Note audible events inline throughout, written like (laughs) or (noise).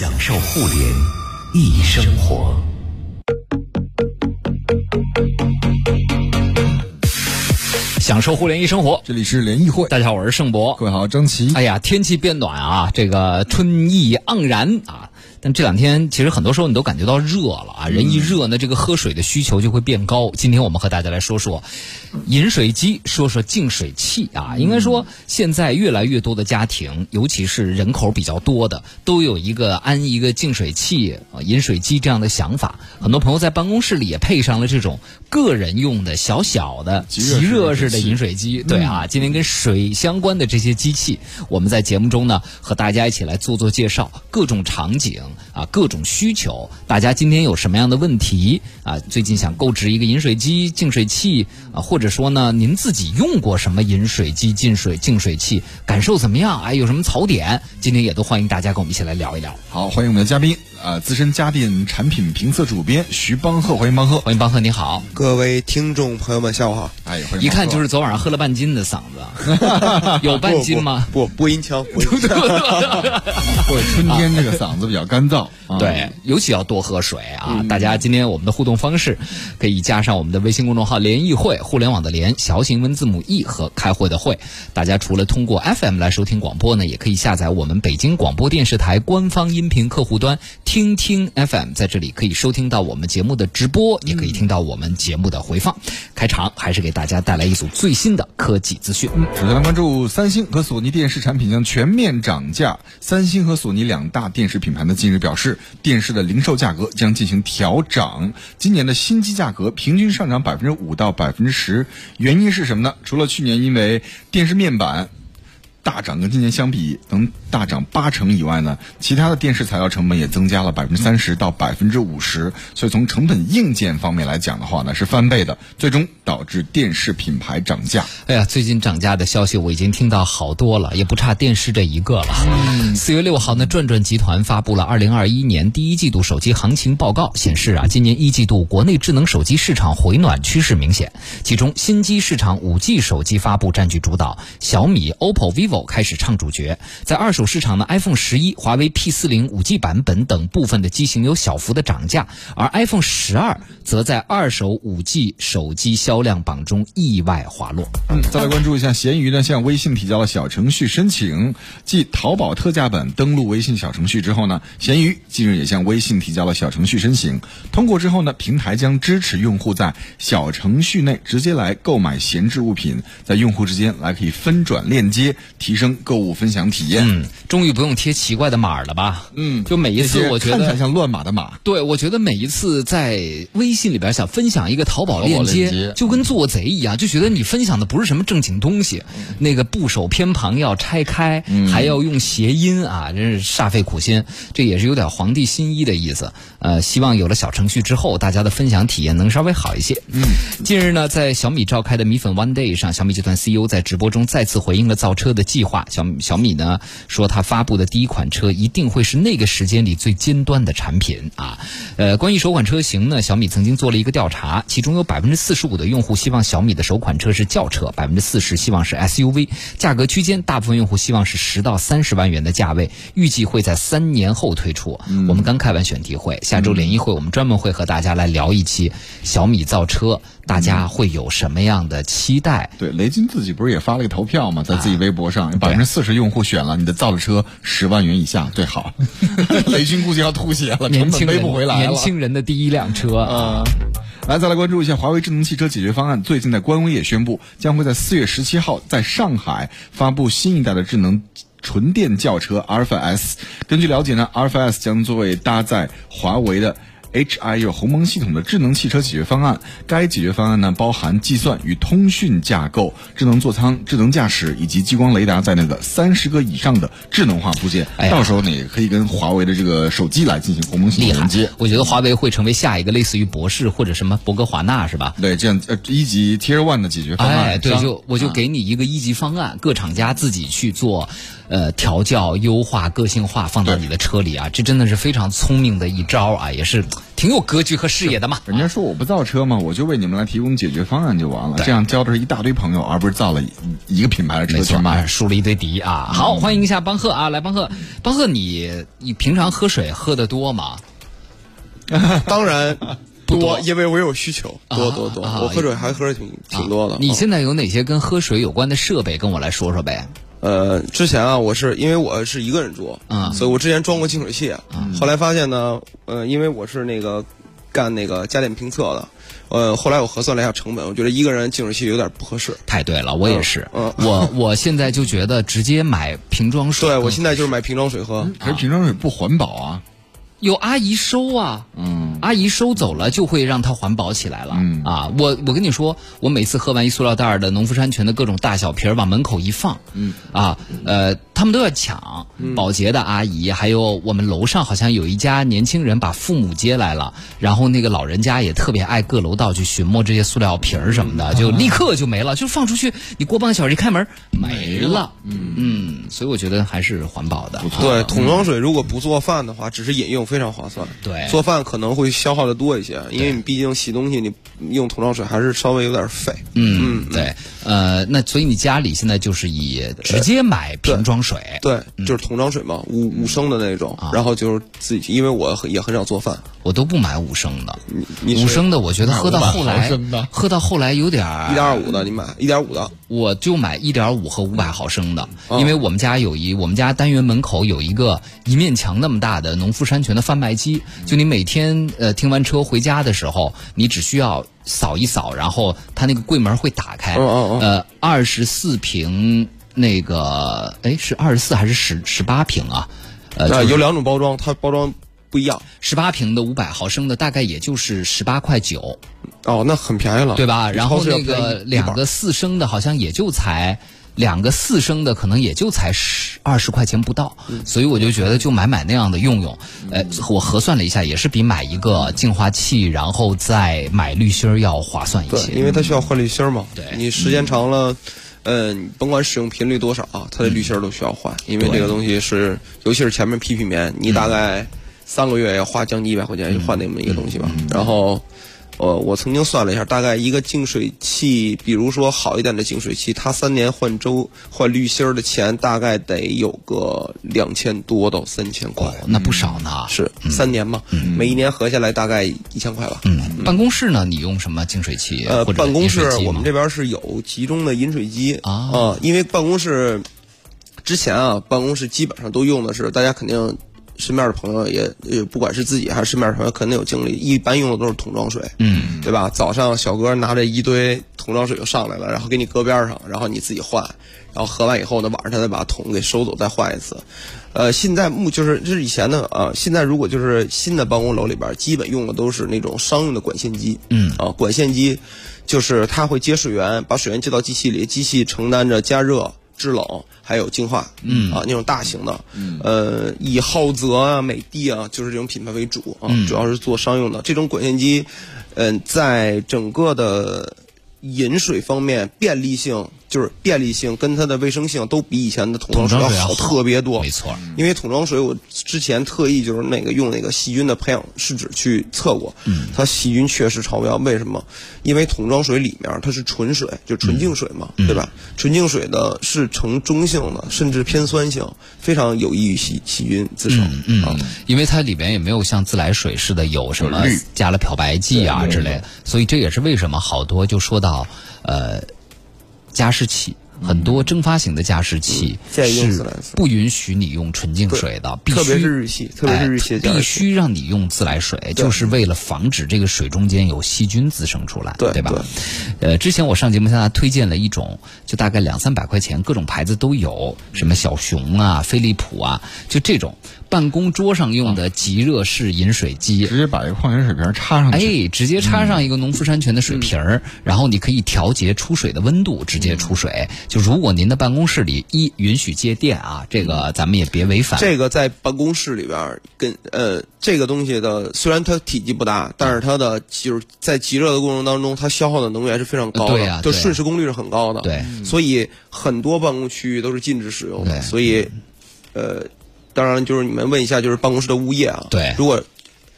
享受互联易生活。享受互联一生活，这里是联谊会，大家好，我是盛博。各位好，张琪。哎呀，天气变暖啊，这个春意盎然啊。但这两天其实很多时候你都感觉到热了啊，人一热呢，这个喝水的需求就会变高。今天我们和大家来说说饮水机，说说净水器啊。应该说，现在越来越多的家庭，尤其是人口比较多的，都有一个安一个净水器、饮水机这样的想法。很多朋友在办公室里也配上了这种个人用的小小的即热式的饮水机。对啊，今天跟水相关的这些机器，我们在节目中呢和大家一起来做做介绍，各种场景。啊，各种需求，大家今天有什么样的问题啊？最近想购置一个饮水机、净水器啊，或者说呢，您自己用过什么饮水机、净水净水器，感受怎么样？哎，有什么槽点？今天也都欢迎大家跟我们一起来聊一聊。好，欢迎我们的嘉宾。啊，资深家电产品评测主编徐邦赫，欢迎邦赫，欢迎邦赫，你好，各位听众朋友们，下午好。哎，一看就是昨晚上喝了半斤的嗓子，(laughs) 有半斤吗？不，播音腔，播音腔。(laughs) 或者春天这个嗓子比较干燥，(laughs) 对，尤其要多喝水啊！大家今天我们的互动方式可以加上我们的微信公众号“联谊会”，互联网的联，小型文字母 e 和开会的会。大家除了通过 FM 来收听广播呢，也可以下载我们北京广播电视台官方音频客户端。听听 FM 在这里可以收听到我们节目的直播，也可以听到我们节目的回放。开场还是给大家带来一组最新的科技资讯。首先来关注三星和索尼电视产品将全面涨价。三星和索尼两大电视品牌呢近日表示，电视的零售价格将进行调涨。今年的新机价格平均上涨百分之五到百分之十，原因是什么呢？除了去年因为电视面板大涨，跟今年相比能。大涨八成以外呢，其他的电视材料成本也增加了百分之三十到百分之五十，所以从成本硬件方面来讲的话呢，是翻倍的，最终导致电视品牌涨价。哎呀，最近涨价的消息我已经听到好多了，也不差电视这一个了。四月六号呢，转转集团发布了二零二一年第一季度手机行情报告，显示啊，今年一季度国内智能手机市场回暖趋势明显，其中新机市场五 G 手机发布占据主导，小米、OPPO、vivo 开始唱主角，在二手。手市场的 iPhone 十一、华为 P 四零五 G 版本等部分的机型有小幅的涨价，而 iPhone 十二则在二手五 G 手机销量榜中意外滑落。嗯，再来关注一下，闲鱼呢向微信提交了小程序申请，继淘宝特价版登录微信小程序之后呢，闲鱼近日也向微信提交了小程序申请，通过之后呢，平台将支持用户在小程序内直接来购买闲置物品，在用户之间来可以分转链接，提升购物分享体验。终于不用贴奇怪的码了吧？嗯，就每一次我觉得看起来像乱码的码。对，我觉得每一次在微信里边想分享一个淘宝链接，就跟做贼一样，就觉得你分享的不是什么正经东西。那个部首偏旁要拆开，还要用谐音啊，真是煞费苦心。这也是有点皇帝新衣的意思。呃，希望有了小程序之后，大家的分享体验能稍微好一些。嗯，近日呢，在小米召开的米粉 One Day 上，小米集团 CEO 在直播中再次回应了造车的计划。小小米呢说。说他发布的第一款车一定会是那个时间里最尖端的产品啊！呃，关于首款车型呢，小米曾经做了一个调查，其中有百分之四十五的用户希望小米的首款车是轿车，百分之四十希望是 SUV，价格区间大部分用户希望是十到三十万元的价位，预计会在三年后推出。我们刚开完选题会，下周联谊会我们专门会和大家来聊一期小米造车。大家会有什么样的期待？对，雷军自己不是也发了个投票吗？在自己微博上，百分之四十用户选了你的造的车十万元以下最好。(laughs) 雷军估计要吐血了，年轻背不回来了。年轻人的第一辆车啊！来，再来关注一下华为智能汽车解决方案。最近在官微也宣布，将会在四月十七号在上海发布新一代的智能纯电轿车阿尔法 S。根据了解呢，阿尔法 S 将作为搭载华为的。HIU 鸿蒙系统的智能汽车解决方案，该解决方案呢包含计算与通讯架构、智能座舱、智能驾驶以及激光雷达在内的三十个以上的智能化部件。到时候呢也可以跟华为的这个手机来进行鸿蒙系统连接。我觉得华为会成为下一个类似于博士或者什么博格华纳是吧？对，这样呃一级 Tier One 的解决方案。哎，对，就我就给你一个一级方案，各厂家自己去做。呃调教、优化、个性化放到你的车里啊，这真的是非常聪明的一招啊，也是挺有格局和视野的嘛。人家说我不造车嘛，我就为你们来提供解决方案就完了，这样交的是一大堆朋友，而不是造了一个品牌的车去卖，树了一堆敌啊。好，欢迎一下邦赫啊，来邦赫，邦赫，你你平常喝水喝的多吗？(laughs) 当然。多，因为我有需求，多多多，我喝水还喝的挺挺多的。你现在有哪些跟喝水有关的设备？跟我来说说呗。呃，之前啊，我是因为我是一个人住，啊，所以我之前装过净水器，后来发现呢，呃，因为我是那个干那个家电评测的，呃，后来我核算了一下成本，我觉得一个人净水器有点不合适。太对了，我也是，我我现在就觉得直接买瓶装水。对，我现在就是买瓶装水喝，可是瓶装水不环保啊。有阿姨收啊，嗯，阿姨收走了就会让它环保起来了，嗯。啊，我我跟你说，我每次喝完一塑料袋的农夫山泉的各种大小瓶儿往门口一放，嗯。啊，呃，他们都要抢，保洁的阿姨，还有我们楼上好像有一家年轻人把父母接来了，然后那个老人家也特别爱各楼道去寻摸这些塑料瓶儿什么的，就立刻就没了，就放出去，你过半个小时一开门没了，嗯。嗯，所以我觉得还是环保的，对，桶装水如果不做饭的话，只是饮用。非常划算，对，做饭可能会消耗的多一些，因为你毕竟洗东西，你用桶装水还是稍微有点费。嗯，对，呃，那所以你家里现在就是以直接买瓶装水，对，就是桶装水嘛，五五升的那种，然后就是自己，因为我也很少做饭，我都不买五升的，五升的我觉得喝到后来，喝到后来有点一点二五的，你买一点五的，我就买一点五和五百毫升的，因为我们家有一，我们家单元门口有一个一面墙那么大的农夫山泉的。贩卖机，就你每天呃停完车回家的时候，你只需要扫一扫，然后它那个柜门会打开。呃，二十四瓶那个，哎，是二十四还是十十八瓶啊？呃，有两种包装，它包装不一样。十八瓶的五百毫升的大概也就是十八块九。哦，那很便宜了，对吧？然后那个两个四升的，好像也就才。两个四升的可能也就才十二十块钱不到，所以我就觉得就买买那样的用用。哎，我核算了一下，也是比买一个净化器然后再买滤芯儿要划算一些。因为它需要换滤芯儿嘛。对，你时间长了，嗯，甭管使用频率多少啊，它的滤芯儿都需要换，因为这个东西是，尤其是前面 PP 棉，你大概三个月要花将近一百块钱去换那么一个东西吧，然后。呃，我曾经算了一下，大概一个净水器，比如说好一点的净水器，它三年换周换滤芯儿的钱，大概得有个两千多到三千块，那不少呢。是三年嘛，每一年合下来大概一千块吧。嗯，办公室呢，你用什么净水器？呃，办公室我们这边是有集中的饮水机啊，因为办公室之前啊，办公室基本上都用的是大家肯定。身边的朋友也，不管是自己还是身边的朋友，肯定有经历。一般用的都是桶装水，嗯，对吧？早上小哥拿着一堆桶装水就上来了，然后给你搁边上，然后你自己换，然后喝完以后呢，晚上他再把桶给收走，再换一次。呃，现在目就是这是以前的啊，现在如果就是新的办公楼里边，基本用的都是那种商用的管线机，嗯，啊，管线机就是它会接水源，把水源接到机器里，机器承担着加热。制冷还有净化，嗯。啊那种大型的，嗯。呃以浩泽啊、美的啊就是这种品牌为主啊，主要是做商用的。这种管线机，嗯在整个的饮水方面便利性。就是便利性跟它的卫生性都比以前的桶装水要好特别多，没错。因为桶装水我之前特意就是那个用那个细菌的培养试纸去测过，它细菌确实超标。为什么？因为桶装水里面它是纯水，就纯净水嘛，对吧？纯净水的是呈中性的，甚至偏酸性，非常有益于细细菌滋生。嗯，因为它里边也没有像自来水似的有什么加了漂白剂啊之类的，所以这也是为什么好多就说到呃。加湿器。很多蒸发型的加湿器是不允许你用纯净水的，必须特别是日系，特别是日系必须让你用自来水，就是为了防止这个水中间有细菌滋生出来，对吧？呃，之前我上节目向大家推荐了一种，就大概两三百块钱，各种牌子都有，什么小熊啊、飞利浦啊，就这种办公桌上用的即热式饮水机，直接把一个矿泉水瓶插上去，哎，直接插上一个农夫山泉的水瓶儿，然后你可以调节出水的温度，直接出水。就如果您的办公室里一允许接电啊，这个咱们也别违反。这个在办公室里边跟呃这个东西的，虽然它体积不大，但是它的就是在极热的过程当中，它消耗的能源是非常高的，就瞬时功率是很高的。对，所以很多办公区域都是禁止使用的。所以，呃。当然，就是你们问一下，就是办公室的物业啊。对，如果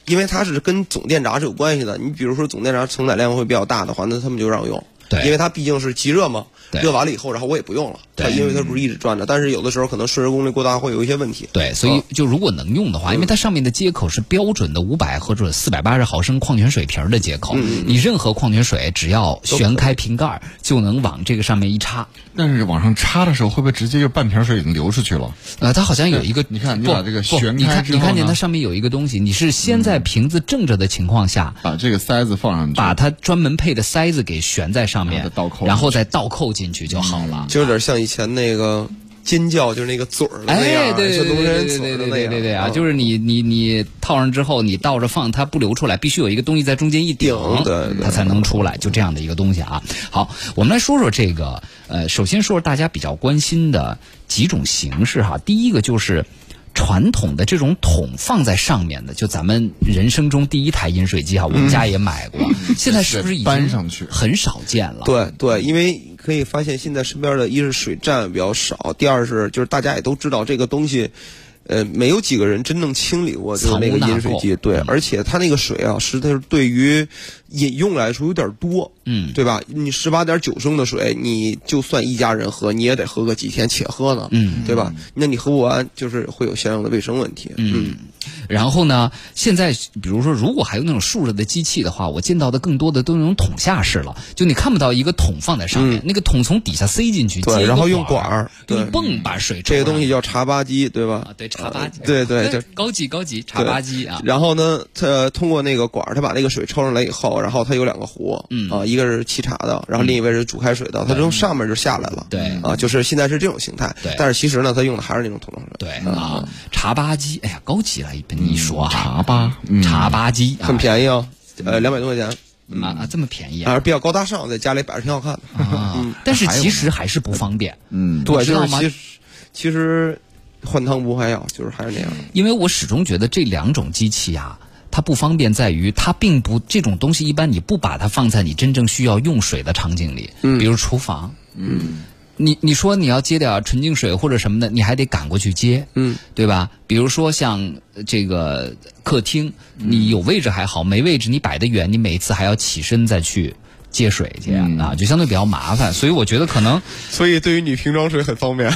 因为它是跟总电闸是有关系的，你比如说总电闸承载量会比较大的话，那他们就让用。对，因为它毕竟是极热嘛，热完了以后，然后我也不用了。它，因为它不是一直转着，但是有的时候可能瞬时功率过大会有一些问题。对，所以就如果能用的话，因为它上面的接口是标准的五百或者四百八十毫升矿泉水瓶的接口，你任何矿泉水只要旋开瓶盖就能往这个上面一插。但是往上插的时候，会不会直接就半瓶水已经流出去了？呃，它好像有一个，你看你把这个旋开你看见它上面有一个东西，你是先在瓶子正着的情况下把这个塞子放上去，把它专门配的塞子给悬在上面，然后再倒扣进去就好了。就有点像以前那个尖叫，就是那个嘴儿那样，对对对对对对对对啊！就是你你你套上之后，你倒着放，它不流出来，必须有一个东西在中间一顶，它才能出来。就这样的一个东西啊。好，我们来说说这个，呃，首先说说大家比较关心的几种形式哈。第一个就是传统的这种桶放在上面的，就咱们人生中第一台饮水机哈，我们家也买过，现在是不是已经搬上去很少见了？对对，因为。可以发现，现在身边的一是水站比较少，第二是就是大家也都知道这个东西，呃，没有几个人真正清理过就是那个饮水机，对，而且它那个水啊，实在是对于。饮用来说有点多，嗯，对吧？你十八点九升的水，你就算一家人喝，你也得喝个几天且喝呢，嗯，对吧？那你喝不完，就是会有相应的卫生问题，嗯。然后呢，现在比如说，如果还有那种竖着的机器的话，我见到的更多的都是那种桶下式了，就你看不到一个桶放在上面，那个桶从底下塞进去，对，然后用管儿，用泵把水。这个东西叫茶吧机，对吧？啊，对，茶吧机，对对，就高级高级茶吧机啊。然后呢，它通过那个管儿，它把那个水抽上来以后。然后它有两个壶，嗯啊，一个是沏茶的，然后另一位是煮开水的，它从上面就下来了，对啊，就是现在是这种形态，对，但是其实呢，它用的还是那种桶装水，对啊，茶吧机，哎呀，高级了，你一说茶吧，茶吧机很便宜啊，呃，两百多块钱。啊，这么便宜，还是比较高大上，在家里摆着挺好看的。啊，但是其实还是不方便，嗯，对，就是其实其实换汤不换药，就是还是那样，因为我始终觉得这两种机器啊。它不方便在于，它并不这种东西一般你不把它放在你真正需要用水的场景里，嗯，比如厨房，嗯，你你说你要接点纯净水或者什么的，你还得赶过去接，嗯，对吧？比如说像这个客厅，你有位置还好，没位置你摆得远，你每次还要起身再去。接水去啊，就相对比较麻烦，所以我觉得可能，(laughs) 所以对于你瓶装水很方便，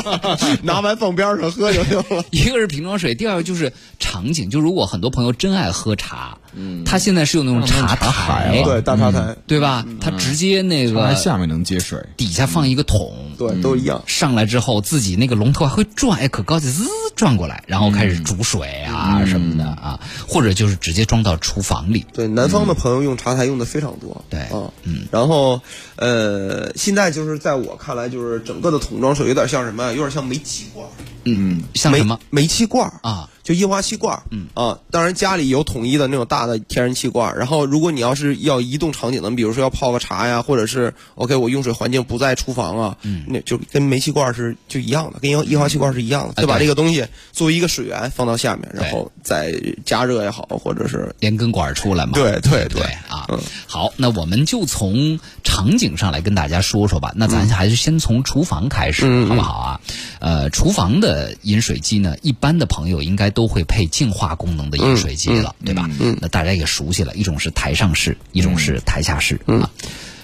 (laughs) 拿完放边上喝就行了。(laughs) 一个是瓶装水，第二个就是场景，就如果很多朋友真爱喝茶，嗯，他现在是有那种茶台，对大茶台，对吧？它直接那个下面能接水，底下放一个桶，对，都一样。上来之后自己那个龙头还会转，哎，可高级，滋转过来，然后开始煮水啊什么的啊，或者就是直接装到厨房里。对，南方的朋友用茶台用的非常多，对。嗯嗯，然后呃，现在就是在我看来，就是整个的桶装水有点像什么？有点像煤气罐。嗯，像什么煤气罐啊？就液化气罐，嗯。啊，当然家里有统一的那种大的天然气罐。然后，如果你要是要移动场景的，比如说要泡个茶呀，或者是 OK，我用水环境不在厨房啊，嗯，那就跟煤气罐是就一样的，跟液液化气罐是一样的，就把这个东西作为一个水源放到下面，然后再加热也好，或者是连根管出来嘛。对对。对啊，好，那我们就从场景上来跟大家说说吧。那咱还是先从厨房开始，好不好啊？呃，厨房的饮水机呢，一般的朋友应该都会配净化功能的饮水机了，对吧？那大家也熟悉了，一种是台上式，一种是台下式啊。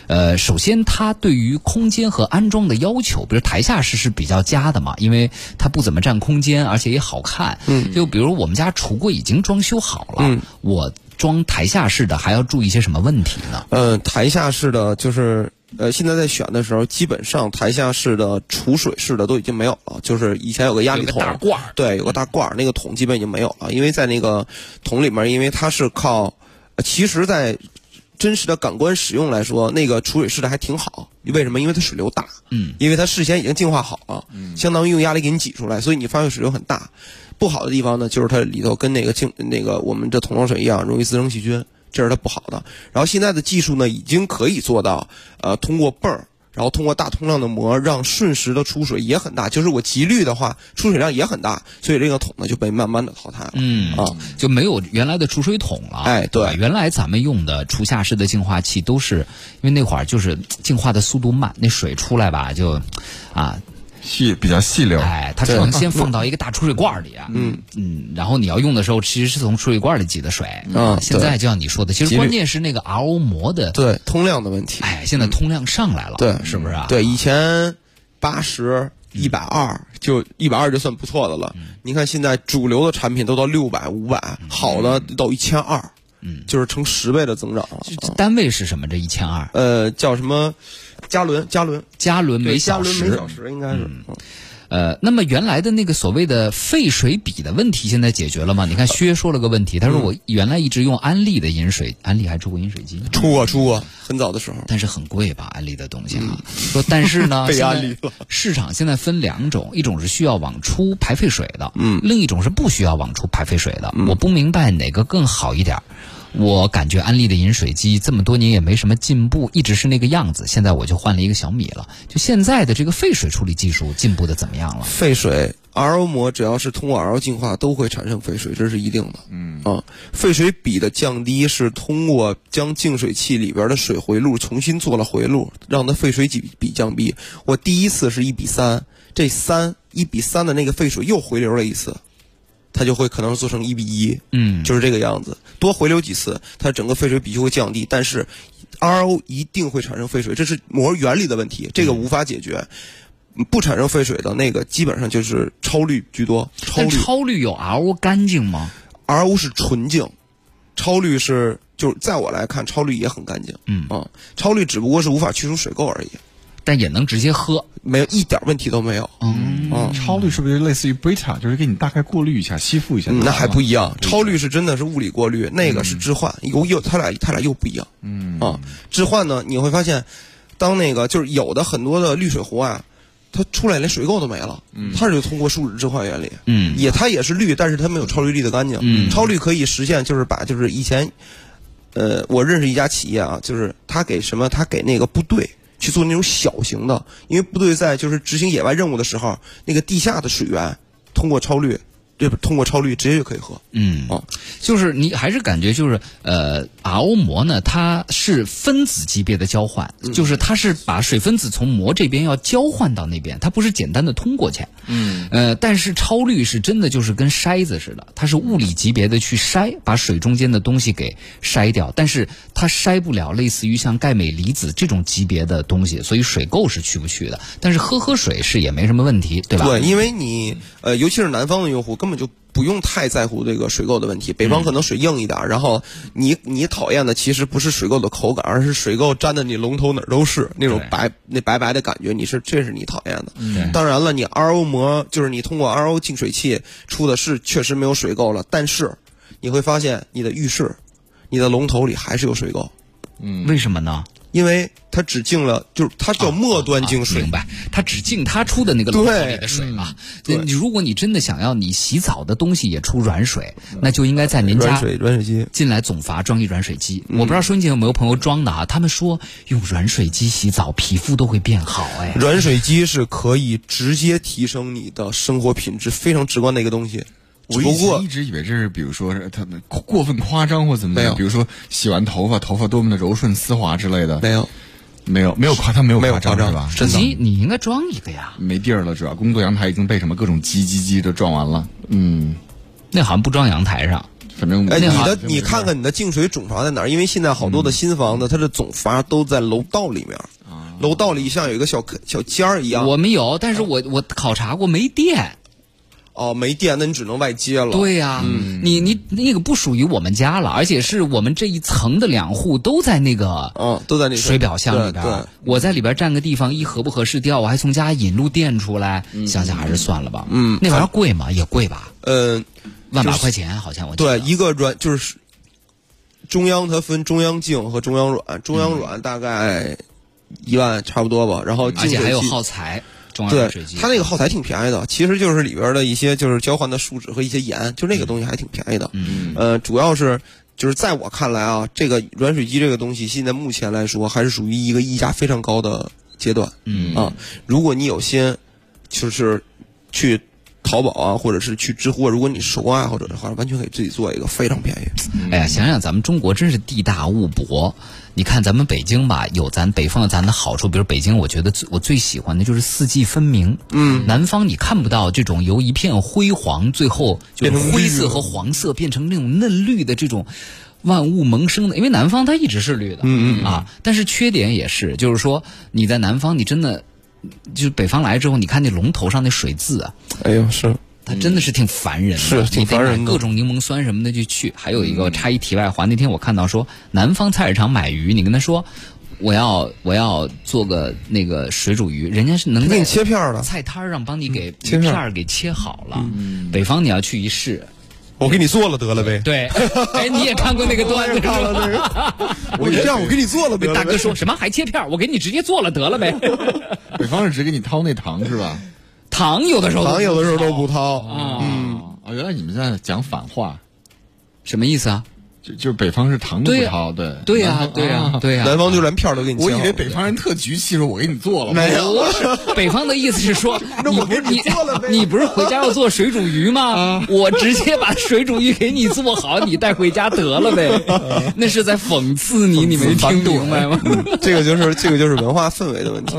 呃，首先它对于空间和安装的要求，比如台下式是比较佳的嘛，因为它不怎么占空间，而且也好看。嗯，就比如我们家橱柜已经装修好了，我装台下式的还要注意一些什么问题呢？呃，台下式的就是。呃，现在在选的时候，基本上台下式的储水式的都已经没有了。就是以前有个压力桶，大罐对，有个大罐儿，那个桶基本已经没有了。因为在那个桶里面，因为它是靠，其实，在真实的感官使用来说，那个储水式的还挺好。为什么？因为它水流大，嗯，因为它事先已经净化好了，嗯，相当于用压力给你挤出来，所以你发现水流很大。不好的地方呢，就是它里头跟那个净那个我们这桶装水一样，容易滋生细菌，这是它不好的。然后现在的技术呢，已经可以做到，呃，通过泵儿。然后通过大通量的膜，让瞬时的出水也很大，就是我急滤的话，出水量也很大，所以这个桶呢就被慢慢的淘汰了。嗯啊，就没有原来的储水桶了。哎，对，原来咱们用的厨下式的净化器都是，因为那会儿就是净化的速度慢，那水出来吧就，啊。细比较细流，哎，它只能先放到一个大储水罐里啊，嗯嗯，然后你要用的时候，其实是从储水罐里挤的水嗯。现在就像你说的，其实关键是那个 RO 膜的对通量的问题。哎，现在通量上来了，对，是不是啊？对，以前八十一百二就一百二就算不错的了。你看现在主流的产品都到六百五百，好的到一千二，嗯，就是成十倍的增长了。单位是什么？这一千二？呃，叫什么？加仑，加仑，加仑每小时，每小时应该是。呃，那么原来的那个所谓的废水比的问题，现在解决了吗？你看薛说了个问题，他说我原来一直用安利的饮水，安利还出过饮水机，出过出过，很早的时候，但是很贵吧？安利的东西啊，说但是呢，(laughs) 被安利了。市场现在分两种，一种是需要往出排废水的，嗯，另一种是不需要往出排废水的。我不明白哪个更好一点。我感觉安利的饮水机这么多年也没什么进步，一直是那个样子。现在我就换了一个小米了。就现在的这个废水处理技术进步的怎么样了？废水 RO 膜只要是通过 RO 净化，都会产生废水，这是一定的。嗯啊，废水比的降低是通过将净水器里边的水回路重新做了回路，让它废水比比降低。我第一次是一比三，这三一比三的那个废水又回流了一次。它就会可能做成一比一，嗯，就是这个样子。多回流几次，它整个废水比就会降低。但是，RO 一定会产生废水，这是膜原理的问题，这个无法解决。不产生废水的那个，基本上就是超滤居多。超滤超滤有 RO 干净吗？RO 是纯净，超滤是就是在我来看，超滤也很干净。嗯啊，超滤只不过是无法去除水垢而已。但也能直接喝，没有一点问题都没有。嗯，超滤是不是就类似于贝塔，就是给你大概过滤一下、吸附一下？那还不一样。超滤是真的是物理过滤，那个是置换，有有，它俩它俩又不一样。嗯啊，置换呢，你会发现，当那个就是有的很多的滤水壶啊，它出来连水垢都没了。嗯，它是就通过树脂置换原理。嗯，也它也是滤，但是它没有超滤滤的干净。嗯，超滤可以实现，就是把就是以前，呃，我认识一家企业啊，就是他给什么，他给那个部队。去做那种小型的，因为部队在就是执行野外任务的时候，那个地下的水源通过超滤。这通过超滤直接就可以喝，嗯，哦，就是你还是感觉就是呃，RO 膜呢，它是分子级别的交换，就是它是把水分子从膜这边要交换到那边，它不是简单的通过去，嗯，呃，但是超滤是真的就是跟筛子似的，它是物理级别的去筛，把水中间的东西给筛掉，但是它筛不了类似于像钙镁离子这种级别的东西，所以水垢是去不去的，但是喝喝水是也没什么问题，对吧？对，因为你呃，尤其是南方的用户。根本就不用太在乎这个水垢的问题。北方可能水硬一点，然后你你讨厌的其实不是水垢的口感，而是水垢粘的你龙头哪儿都是那种白那白白的感觉。你是这是你讨厌的。当然了，你 RO 膜就是你通过 RO 净水器出的是确实没有水垢了，但是你会发现你的浴室、你的龙头里还是有水垢。嗯，为什么呢？因为它只进了，就是它叫末端净水，明白？它只进它出的那个龙头里的水嘛。你如果你真的想要你洗澡的东西也出软水，那就应该在您家软水软水机进来总阀装一软水机。我不知道收音机有没有朋友装的啊？他们说用软水机洗澡皮肤都会变好哎。软水机是可以直接提升你的生活品质，非常直观的一个东西。我以前一直以为这是，比如说是他们过分夸张或怎么样，比如说洗完头发，头发多么的柔顺丝滑之类的。没有，没有，没有夸，他没有夸张是吧？真的，你应该装一个呀。没地儿了，主要工作阳台已经被什么各种叽叽叽的撞完了。嗯，那好像不装阳台上，反正哎，你的你看看你的净水总阀在哪儿？因为现在好多的新房子，它的总阀都在楼道里面。楼道里像有一个小小尖儿一样。我们有，但是我我考察过没电。哦，没电，那你只能外接了。对呀，你你那个不属于我们家了，而且是我们这一层的两户都在那个，嗯，都在那水表箱里边。我在里边占个地方，一合不合适掉，我还从家引路电出来，想想还是算了吧。嗯，那玩意儿贵吗？也贵吧？嗯，万把块钱好像我对一个软就是中央，它分中央净和中央软，中央软大概一万差不多吧。然后而且还有耗材。中药饮水机，它那个耗材挺便宜的，其实就是里边的一些就是交换的树脂和一些盐，就那个东西还挺便宜的。嗯，呃，主要是就是在我看来啊，这个软水机这个东西，现在目前来说还是属于一个溢价非常高的阶段。嗯啊，如果你有心，就是去。淘宝啊，或者是去知乎，如果你是手工爱好者的话，完全可以自己做一个，非常便宜。哎呀，想想咱们中国真是地大物博。你看咱们北京吧，有咱北方有咱的好处，比如北京，我觉得我最喜欢的就是四季分明。嗯，南方你看不到这种由一片灰黄，最后就是灰色和黄色变成那种嫩绿的这种万物萌生的，因为南方它一直是绿的。嗯嗯啊，但是缺点也是，就是说你在南方，你真的。就是北方来之后，你看那龙头上那水渍啊，哎呦，是它真的是挺烦人的，是挺烦人的。各种柠檬酸什么的就去。还有一个插一题外话，那天我看到说，南方菜市场买鱼，你跟他说我要我要做个那个水煮鱼，人家是能给你切片的，菜摊上帮你给切片给切好了。北方你要去一试。我给你做了得了呗。对，(laughs) 哎，你也看过那个段子？(laughs) 看了那个。我这样，我给你做了呗。大哥说什么还切片？我给你直接做了得了呗。北方是只给你掏那糖是吧？糖有的时候，糖有的时候都不掏啊。嗯，啊，原来你们在讲反话，什么意思啊？就就是北方是糖都不掏，对对呀，对呀，对呀。南方就连片都给你。我以为北方人特局气，说我给你做了。没有，(laughs) 北方的意思是说，(laughs) 你不是你？你不是回家要做水煮鱼吗？我直接把水煮鱼给你做好，你带回家得了呗。(laughs) 那是在讽刺你，你没听明白吗？这个就是这个就是文化氛围的问题。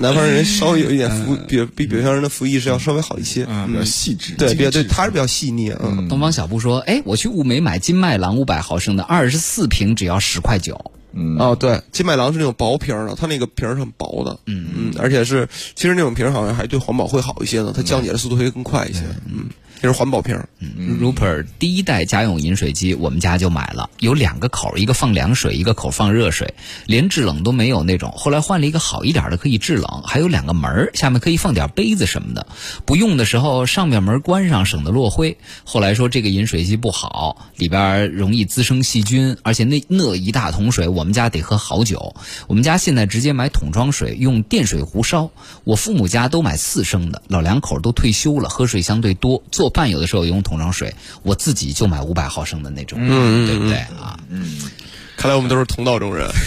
南方人稍微有一点服，比比北方人的服意识要稍微好一些，比较细致。对，比较对，他是比较细腻。嗯，东方小布说：“哎，我去物美买金麦郎五百毫升的二十四瓶，只要十块九。嗯，哦，对，金麦郎是那种薄瓶的，它那个瓶是很薄的。嗯嗯，而且是其实那种瓶好像还对环保会好一些呢，它降解的速度会更快一些。嗯。这是环保瓶。嗯，Rupert 第一代家用饮水机，我们家就买了，有两个口，一个放凉水，一个口放热水，连制冷都没有那种。后来换了一个好一点的，可以制冷，还有两个门下面可以放点杯子什么的。不用的时候，上面门关上，省得落灰。后来说这个饮水机不好，里边容易滋生细菌，而且那那一大桶水，我们家得喝好久。我们家现在直接买桶装水，用电水壶烧。我父母家都买四升的，老两口都退休了，喝水相对多，做。饭有的时候用桶装水，我自己就买五百毫升的那种，嗯对不对啊？嗯，看来我们都是同道中人。(laughs)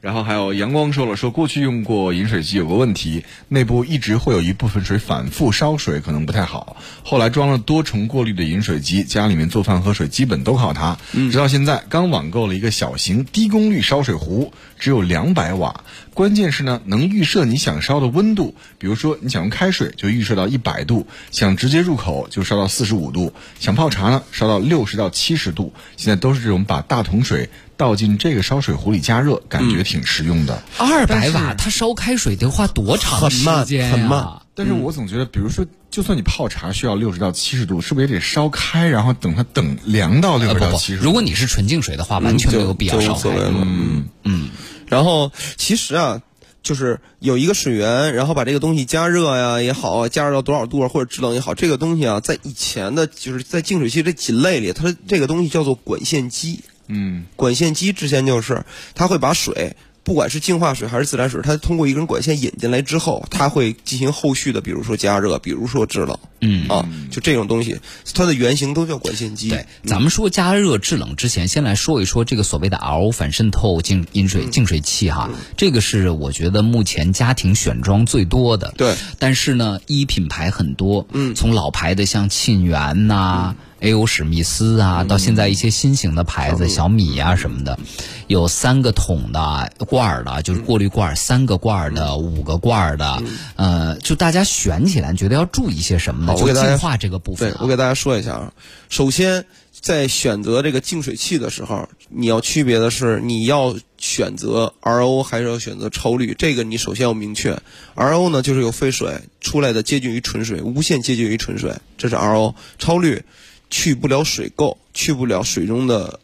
然后还有阳光说了，说过去用过饮水机有个问题，内部一直会有一部分水反复烧水，可能不太好。后来装了多重过滤的饮水机，家里面做饭喝水基本都靠它。直到现在，刚网购了一个小型低功率烧水壶，只有两百瓦，关键是呢，能预设你想烧的温度。比如说你想用开水，就预设到一百度；想直接入口，就烧到四十五度；想泡茶呢，烧到六十到七十度。现在都是这种把大桶水。倒进这个烧水壶里加热，感觉挺实用的。二百瓦，它烧开水得花多长时间很慢。但是我总觉得，比如说，就算你泡茶需要六十到七十度，是不是也得烧开，然后等它等凉到六十到七十？如果你是纯净水的话，完全没有必要烧开。嗯嗯。然后其实啊，就是有一个水源，然后把这个东西加热呀也好，加热到多少度或者制冷也好，这个东西啊，在以前的就是在净水器这几类里，它这个东西叫做管线机。嗯，管线机之前就是，它会把水，不管是净化水还是自来水，它通过一根管线引进来之后，它会进行后续的，比如说加热，比如说制冷，嗯啊，就这种东西，它的原型都叫管线机。对，咱们说加热制冷之前，先来说一说这个所谓的 RO 反渗透净饮水净水器哈，这个是我觉得目前家庭选装最多的。对，但是呢，一品牌很多，嗯，从老牌的像沁园呐。A.O. 史密斯啊，到现在一些新型的牌子，小米啊什么的，有三个桶的罐儿的，就是过滤罐儿三个罐儿的，五个罐儿的，呃，就大家选起来觉得要注意些什么呢？就净化这个部分。对，我给大家说一下啊。首先，在选择这个净水器的时候，你要区别的是，你要选择 R.O. 还是要选择超滤？这个你首先要明确。R.O. 呢，就是有废水出来的接近于纯水，无限接近于纯水，这是 R.O. 超滤。去不了水垢，去不了水中的，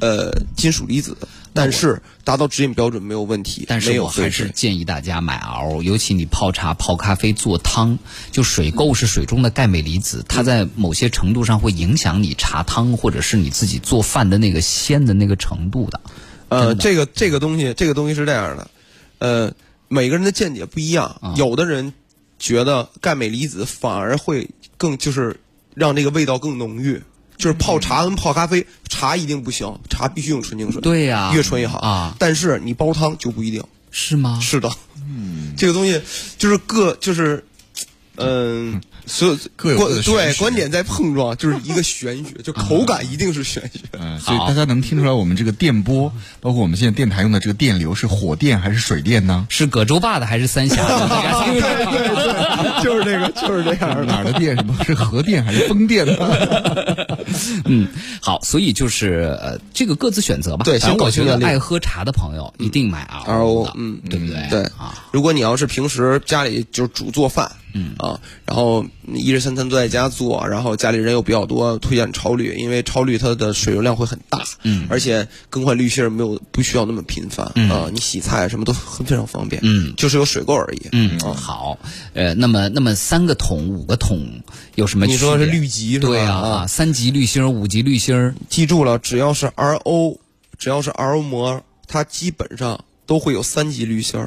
呃，金属离子，但是达到指引标准没有问题。但是我还是建议大家买 RO，尤其你泡茶、泡咖啡、做汤，就水垢是水中的钙镁离子，它在某些程度上会影响你茶汤或者是你自己做饭的那个鲜的那个程度的。呃，这个这个东西，这个东西是这样的，呃。每个人的见解不一样，有的人觉得钙镁离子反而会更就是让这个味道更浓郁。就是泡茶跟泡咖啡，茶一定不行，茶必须用纯净水。对呀，越纯越好啊。但是你煲汤就不一定是吗？是的，嗯，这个东西就是各就是，嗯。(laughs) 所有各有对观点在碰撞，就是一个玄学，就口感一定是玄学。嗯，(laughs) 所以大家能听出来，我们这个电波，包括我们现在电台用的这个电流，是火电还是水电呢？是葛洲坝的还是三峡的？(laughs) 对对对，就是这个，就是这样。哪儿的电？什么是核电还是风电呢？嗯，好，所以就是呃，这个各自选择吧。对，我觉得爱喝茶的朋友一定买 RO，嗯，对不对？对啊，如果你要是平时家里就是煮做饭。嗯啊，然后一日三餐都在家做，然后家里人又比较多，推荐超滤，因为超滤它的水流量会很大，嗯，而且更换滤芯没有不需要那么频繁，啊，你洗菜什么都很非常方便，嗯，就是有水垢而已，嗯，好，呃，那么那么三个桶五个桶有什么？你说是滤级是吧？对啊，三级滤芯五级滤芯记住了，只要是 RO，只要是 RO 膜，它基本上都会有三级滤芯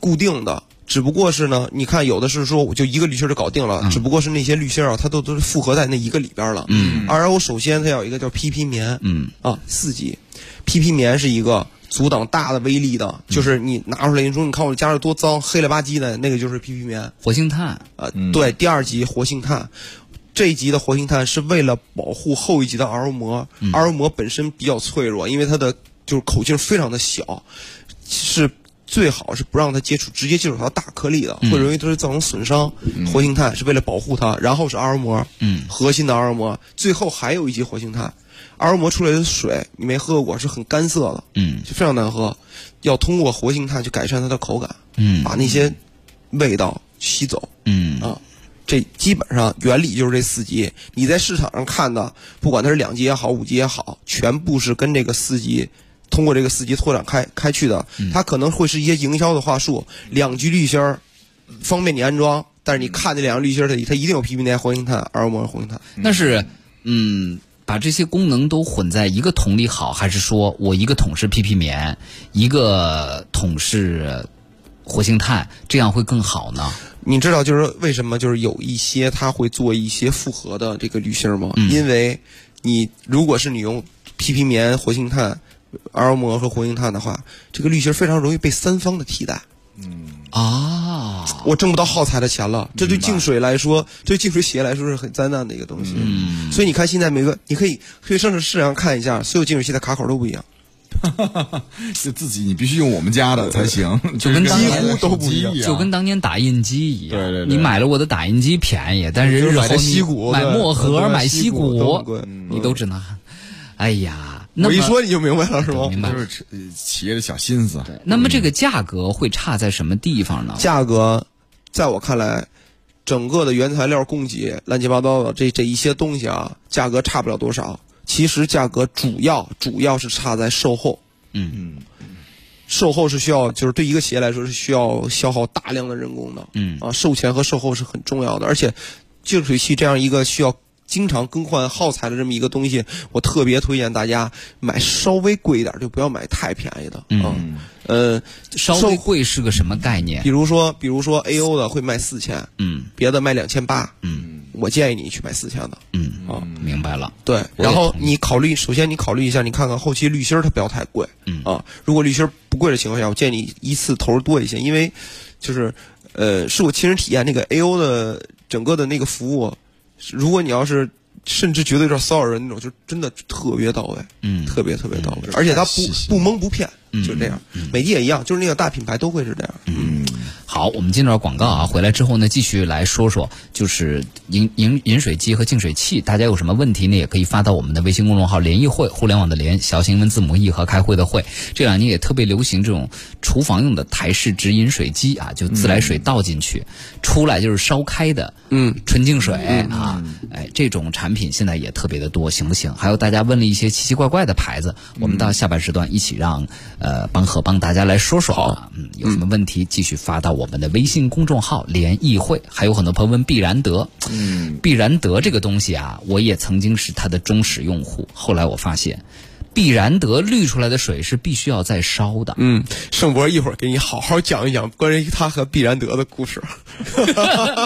固定的。只不过是呢，你看有的是说我就一个滤芯就搞定了，只不过是那些滤芯啊，它都都是复合在那一个里边了。嗯，RO 首先它有一个叫 PP 棉，嗯啊四级，PP 棉是一个阻挡大的威力的，就是你拿出来你说你看我家里多脏，黑了吧唧的那个就是 PP 棉。活性炭啊，对，第二级活性炭，这一级的活性炭是为了保护后一级的 RO 膜，RO 膜本身比较脆弱，因为它的就是口径非常的小，是。最好是不让它接触，直接接触到大颗粒的，会容易对它造成损伤。活性炭是为了保护它，然后是 RO 膜，核心的 RO 膜，最后还有一级活性炭。RO 膜出来的水你没喝过，是很干涩的，就非常难喝。要通过活性炭去改善它的口感，嗯把那些味道吸走。嗯啊，这基本上原理就是这四级。你在市场上看的，不管它是两级也好，五级也好，全部是跟这个四级。通过这个四级拓展开开去的，它可能会是一些营销的话术，两级滤芯儿，方便你安装。但是你看这两个滤芯儿，它它一定有 PP 棉活性炭、RO 膜活性炭。那是，嗯，把这些功能都混在一个桶里好，还是说我一个桶是 PP 棉，一个桶是活性炭，这样会更好呢？你知道就是为什么就是有一些它会做一些复合的这个滤芯儿吗？因为你如果是你用 PP 棉活性炭。RO 膜和活性炭的话，这个滤芯非常容易被三方的替代。嗯啊，我挣不到耗材的钱了。这对净水来说，对净水企业来说是很灾难的一个东西。嗯，所以你看现在每个，你可以可以上市市场看一下，所有净水器的卡口都不一样。(laughs) 就自己你必须用我们家的才行，就跟当年都不一样，就跟当年打印机一样。对对对，你买了我的打印机便宜，但是日后你买墨盒、买锡箔，你都只能，哎呀。我一说你就明白了是吗？明白，就是企业的小心思。对那么这个价格会差在什么地方呢？价格，在我看来，整个的原材料供给乱七八糟的这这一些东西啊，价格差不了多少。其实价格主要主要是差在售后。嗯嗯，售后是需要，就是对一个企业来说是需要消耗大量的人工的。嗯啊，售前和售后是很重要的，而且净水器这样一个需要。经常更换耗材的这么一个东西，我特别推荐大家买稍微贵一点，就不要买太便宜的。嗯，呃，稍微贵是个什么概念？比如说，比如说 A O 的会卖四千，嗯，别的卖两千八，嗯，我建议你去买四千的。嗯，啊，明白了。对，然后你考虑，首先你考虑一下，你看看后期滤芯它不要太贵。嗯啊，如果滤芯不贵的情况下，我建议你一次投入多一些，因为就是呃，是我亲身体验那个 A O 的整个的那个服务。如果你要是甚至觉得有点骚扰人那种，就真的特别到位，嗯，特别特别到位，而且他不不蒙不骗，就这样。美的也一样，就是那个大品牌都会是这样。嗯，好，我们进段广告啊，回来之后呢，继续来说说，就是饮饮饮水机和净水器，大家有什么问题呢？也可以发到我们的微信公众号“联谊会”，互联网的联，小型文字母 E 和开会的会。这两年也特别流行这种厨房用的台式直饮水机啊，就自来水倒进去，出来就是烧开的，嗯，纯净水啊，哎，这种产品现在也特别的多，行不行？还有大家问了一些奇奇怪怪的牌子，我们到下半时段一起让呃帮和帮大家来说说啊，嗯，有什么问题继续发到我们的微信公众号“联谊会”。还有很多朋友问必然德，嗯，必然德这个东西啊，我也曾经是它的忠实用户，后来我发现。必然得滤出来的水是必须要再烧的。嗯，盛博一会儿给你好好讲一讲关于他和必然得的故事。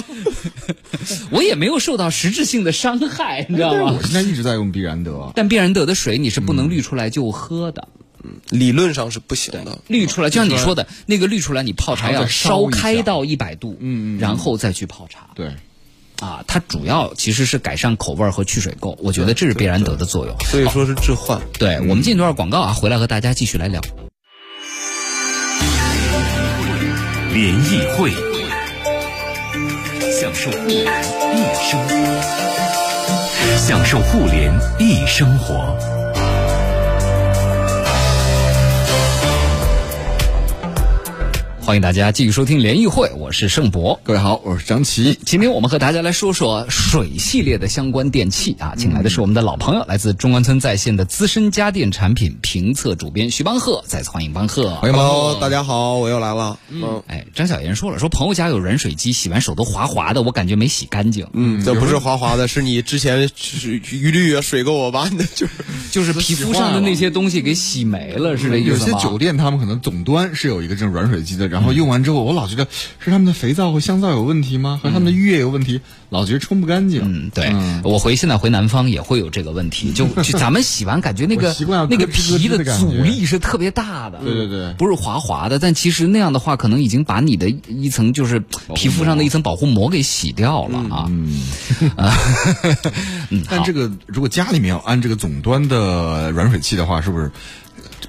(laughs) 我也没有受到实质性的伤害，你知道吗？我现在一直在用必然得，但必然得的水你是不能滤出来就喝的。嗯，理论上是不行的。滤出来，就像你说的那个滤出来，你泡茶要烧开到一百度，嗯嗯，然后再去泡茶。对。啊，它主要其实是改善口味和去水垢，我觉得这是必然得的作用。所以说是置换。对，我们进一段广告啊，回来和大家继续来聊。联谊会，享受互联易生活，享受互联易生活。欢迎大家继续收听联谊会，我是盛博。各位好，我是张琪。今天我们和大家来说说水系列的相关电器啊，请来的是我们的老朋友，来自中关村在线的资深家电产品评测主编徐邦赫。再次欢迎邦赫。欢迎邦赫，大家好，我又来了。嗯，哎，张小妍说了，说朋友家有软水机，洗完手都滑滑的，我感觉没洗干净。嗯，这不是滑滑的，是你之前是余氯啊水垢把你的就是 (laughs) 就是皮肤上的那些东西给洗没了，是这意思吗？有些酒店他们可能总端是有一个这种软水机的。然后用完之后，我老觉得是他们的肥皂和香皂有问题吗？和他们的浴液有问题？老觉得冲不干净。嗯，对，我回现在回南方也会有这个问题。就 (laughs) 咱们洗完，感觉那个 (laughs) 那个皮的阻力是特别大的。对对对，不是滑滑的，但其实那样的话，可能已经把你的一层就是皮肤上的一层保护膜给洗掉了 (laughs) 啊。嗯，但这个如果家里面要安这个总端的软水器的话，是不是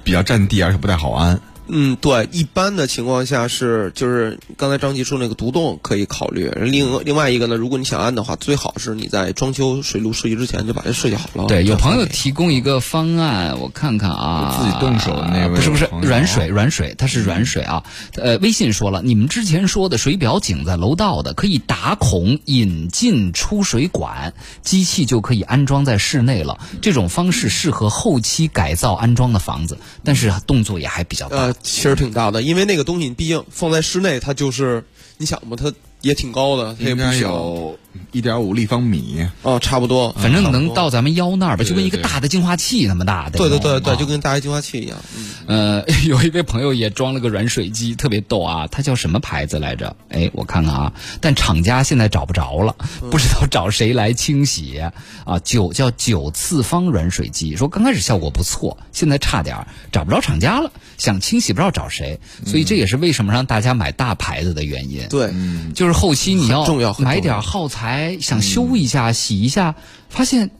比较占地，而且不太好安？嗯，对，一般的情况下是，就是刚才张琪说那个独栋可以考虑。另另外一个呢，如果你想安的话，最好是你在装修水路设计之前就把这设计好了。对，有朋友提供一个方案，我看看啊，自己动手的那位不是不是软水软水，它是软水啊。呃，微信说了，你们之前说的水表井在楼道的，可以打孔引进出水管，机器就可以安装在室内了。这种方式适合后期改造安装的房子，但是动作也还比较大。其实挺大的，因为那个东西你毕竟放在室内，它就是你想嘛，它也挺高的，它也不小。一点五立方米哦，差不多，反正能到咱们腰那儿吧，就跟一个大的净化器那么大的。对对对对，就跟大的净化器一样。呃，(laughs) 有一位朋友也装了个软水机，特别逗啊，他叫什么牌子来着？哎，我看看啊，但厂家现在找不着了，不知道找谁来清洗啊。九叫九次方软水机，说刚开始效果不错，现在差点找不着厂家了，想清洗不知道找谁，所以这也是为什么让大家买大牌子的原因。对，就是后期你要重要买点耗材。还想修一下、洗一下，发现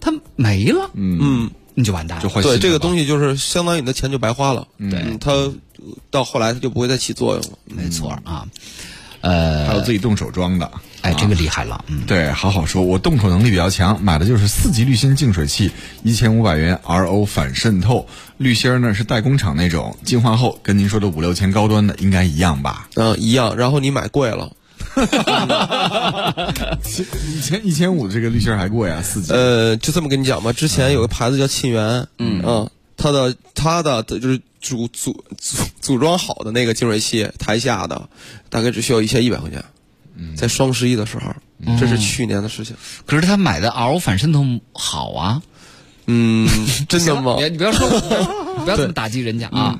它没了，嗯，你就完蛋了。对，这个东西就是相当于你的钱就白花了。对，它到后来它就不会再起作用了。没错啊，呃，还有自己动手装的，哎，这个厉害了。嗯，对，好好说，我动手能力比较强，买的就是四级滤芯净水器，一千五百元，RO 反渗透，滤芯呢是代工厂那种，净化后跟您说的五六千高端的应该一样吧？嗯，一样。然后你买贵了。哈哈哈哈哈！一千一千五的这个滤芯还贵啊，四级。呃，就这么跟你讲吧，之前有个牌子叫沁园，嗯嗯，它的它的就是组组组组装好的那个净水器，台下的大概只需要一千一百块钱。嗯，在双十一的时候，这是去年的事情。可是他买的 RO 反渗透好啊。嗯，真的吗？你不要说，(laughs) 不要这么打击人家啊！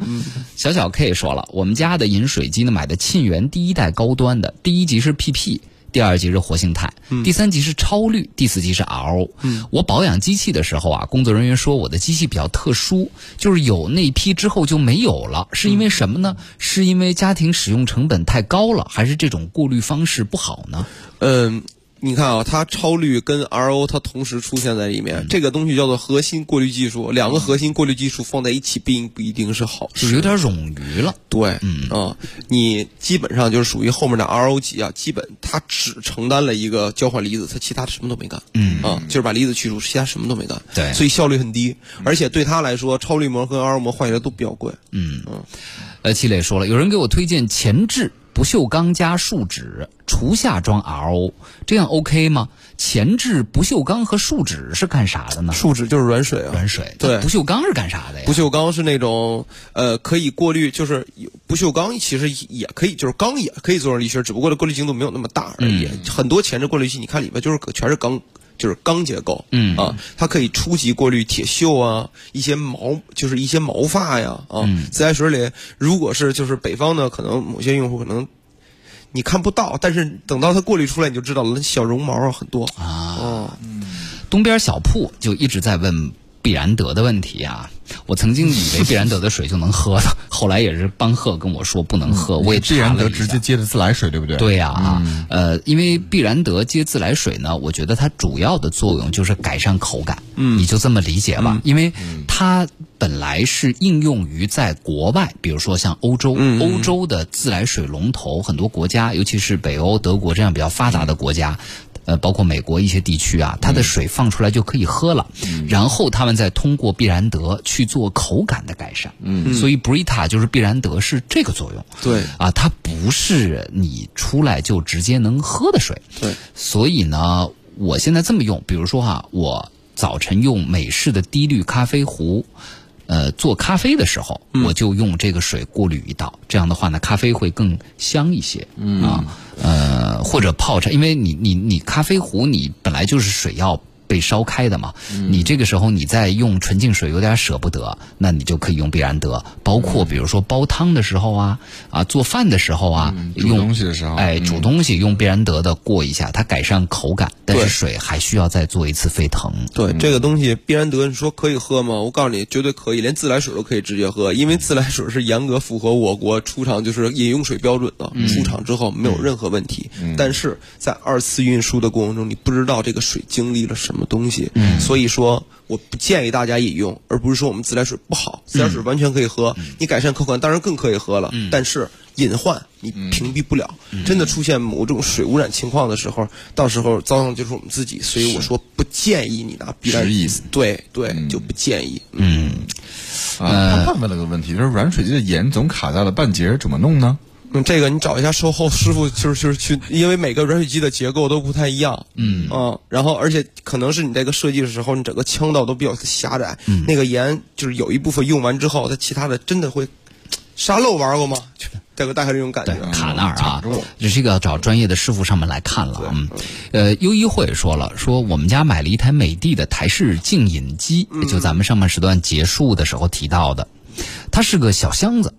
小小 K 说了，我们家的饮水机呢，买的沁园第一代高端的，第一级是 PP，第二级是活性炭，第三级是超滤，第四级是 RO。我保养机器的时候啊，工作人员说我的机器比较特殊，就是有那批之后就没有了，是因为什么呢？是因为家庭使用成本太高了，还是这种过滤方式不好呢？嗯。你看啊，它超滤跟 RO 它同时出现在里面，这个东西叫做核心过滤技术。两个核心过滤技术放在一起，并不一定是好，是有点冗余了。对，嗯啊，你基本上就是属于后面的 RO 级啊，基本它只承担了一个交换离子，它其他的什么都没干。嗯啊，就是把离子去除，其他什么都没干。对，所以效率很低，而且对它来说，超滤膜和 RO 膜换起来都比较贵。嗯嗯，呃，齐磊说了，有人给我推荐前置。不锈钢加树脂，厨下装 RO，这样 OK 吗？前置不锈钢和树脂是干啥的呢？树脂就是软水啊，软水。对，不锈钢是干啥的呀？不锈钢是那种呃，可以过滤，就是不锈钢其实也可以，就是钢也可以做成滤芯，只不过的过滤精度没有那么大而已。很多前置过滤器，你看里边就是全是钢。就是钢结构，嗯。啊，它可以初级过滤铁锈啊，一些毛就是一些毛发呀啊，自来水里如果是就是北方的，可能某些用户可能你看不到，但是等到它过滤出来，你就知道了，小绒毛啊很多。啊。东边小铺就一直在问必然得的问题啊。我曾经以为必然得的水就能喝的，(laughs) 后来也是邦赫跟我说不能喝。我也必然得直接接的自来水，对不对？对呀啊，呃，因为必然得接自来水呢，我觉得它主要的作用就是改善口感。嗯，你就这么理解吧。因为它本来是应用于在国外，比如说像欧洲，欧洲的自来水龙头很多国家，尤其是北欧、德国这样比较发达的国家。呃，包括美国一些地区啊，它的水放出来就可以喝了，然后他们再通过必然得去做口感的改善。嗯，所以 Brita 就是必然得是这个作用。对，啊，它不是你出来就直接能喝的水。对，所以呢，我现在这么用，比如说哈，我早晨用美式的低滤咖啡壶。呃，做咖啡的时候，我就用这个水过滤一道，这样的话呢，咖啡会更香一些嗯啊。呃，或者泡茶，因为你你你咖啡壶你本来就是水要。被烧开的嘛，你这个时候你再用纯净水有点舍不得，那你就可以用必然得。包括比如说煲汤的时候啊，啊做饭的时候啊，煮东西的时候，哎煮东西用必然得的过一下，它改善口感，但是水还需要再做一次沸腾。对这个东西必然得，你说可以喝吗？我告诉你，绝对可以，连自来水都可以直接喝，因为自来水是严格符合我国出厂就是饮用水标准的，出厂之后没有任何问题。但是在二次运输的过程中，你不知道这个水经历了什么。什么东西？嗯，所以说我不建议大家饮用，而不是说我们自来水不好，自来水完全可以喝，你改善口感当然更可以喝了。嗯，但是隐患你屏蔽不了，真的出现某种水污染情况的时候，到时候遭殃就是我们自己。所以我说不建议你拿必然意思，对对，就不建议。嗯，啊，他问了个问题，就是软水机的盐总卡在了半截，怎么弄呢？嗯，这个你找一下售后师傅，就是就是去，因为每个软水机的结构都不太一样，嗯。啊，然后而且可能是你这个设计的时候，你整个腔道都比较狭窄，那个盐就是有一部分用完之后，它其他的真的会沙漏玩过吗？大概大概这种感觉，卡那儿啊，这是一个要找专业的师傅上门来看了，嗯，呃，优衣库也说了，说我们家买了一台美的的台式净饮机，就咱们上半时段结束的时候提到的，它是个小箱子。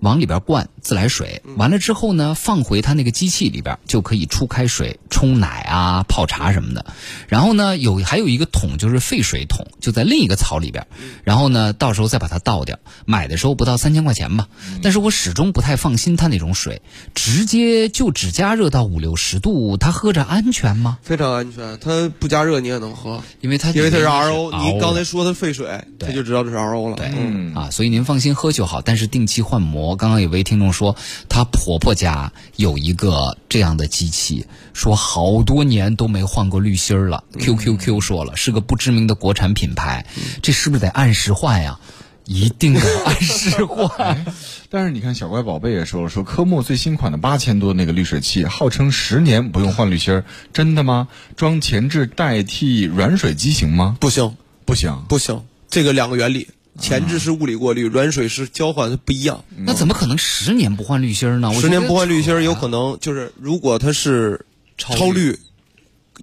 往里边灌自来水，完了之后呢，放回它那个机器里边，就可以出开水冲奶啊、泡茶什么的。然后呢，有还有一个桶，就是废水桶，就在另一个槽里边。然后呢，到时候再把它倒掉。买的时候不到三千块钱吧，但是我始终不太放心它那种水，直接就只加热到五六十度，它喝着安全吗？非常安全，它不加热你也能喝，因为它因为它是 RO。你刚才说它废水，他就知道这是 RO 了。对，啊，所以您放心喝就好，但是定期换膜。刚刚有位听众说，她婆婆家有一个这样的机器，说好多年都没换过滤芯儿了。QQQ 说了，是个不知名的国产品牌，这是不是得按时换呀？一定得按时换。(laughs) 但是你看，小乖宝贝也说了，说科莫最新款的八千多那个滤水器，号称十年不用换滤芯儿，真的吗？装前置代替软水机行吗？不行，不行，不行，这个两个原理。前置是物理过滤，软水是交换，它不一样。那怎么可能十年不换滤芯呢？十年不换滤芯有可能就是如果它是超滤，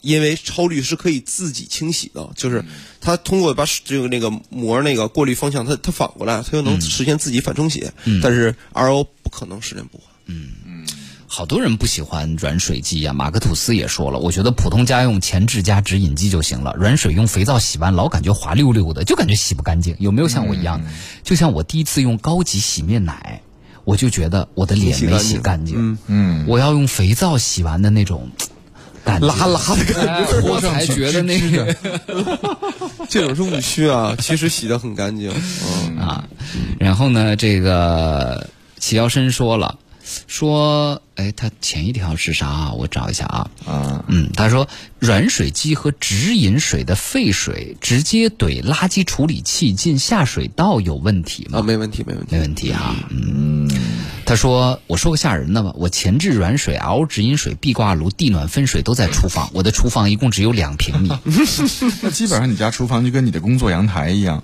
因为超滤是可以自己清洗的，就是它通过把这个那个膜那个过滤方向，它它反过来，它就能实现自己反冲洗。但是 RO 不可能十年不换。好多人不喜欢软水机呀，马克吐斯也说了，我觉得普通家用前置加直饮机就行了。软水用肥皂洗完老感觉滑溜溜的，就感觉洗不干净。有没有像我一样？就像我第一次用高级洗面奶，我就觉得我的脸没洗干净。嗯，我要用肥皂洗完的那种感觉，拉拉的感觉，我才觉得那个这种是误区啊。其实洗的很干净。嗯啊，然后呢，这个齐腰深说了。说，哎，他前一条是啥啊？我找一下啊。啊，嗯，他说软水机和直饮水的废水直接怼垃圾处理器进下水道有问题吗？啊，没问题，没问题，没问题哈。嗯，他说，我说个吓人的吧，我前置软水、熬直饮水、壁挂炉、地暖分水都在厨房，我的厨房一共只有两平米。(laughs) 那基本上你家厨房就跟你的工作阳台一样。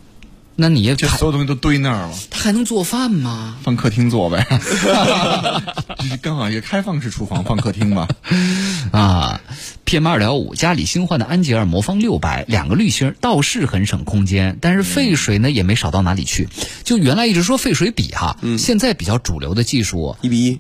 那你也就所有东西都堆那儿了，他还能做饭吗？放客厅做呗，(laughs) 这是刚好一个开放式厨房，放客厅吧。(laughs) 啊，PM 二点五，家里新换的安吉尔魔方六百，两个滤芯，倒是很省空间，但是废水呢也没少到哪里去。就原来一直说废水比哈，现在比较主流的技术一比一